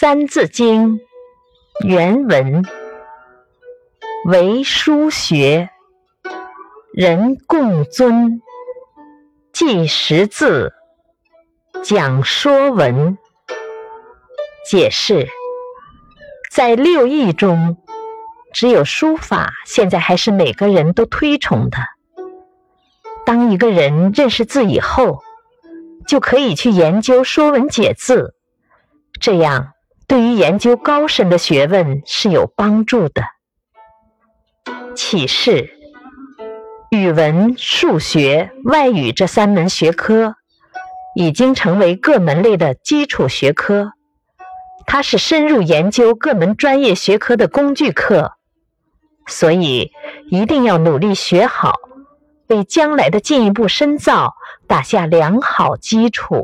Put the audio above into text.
三字经》原文：为书学，人共尊。记识字，讲说文。解释：在六艺中，只有书法现在还是每个人都推崇的。当一个人认识字以后，就可以去研究《说文解字》，这样对于研究高深的学问是有帮助的。启示：语文、数学、外语这三门学科已经成为各门类的基础学科，它是深入研究各门专业学科的工具课，所以一定要努力学好。为将来的进一步深造打下良好基础。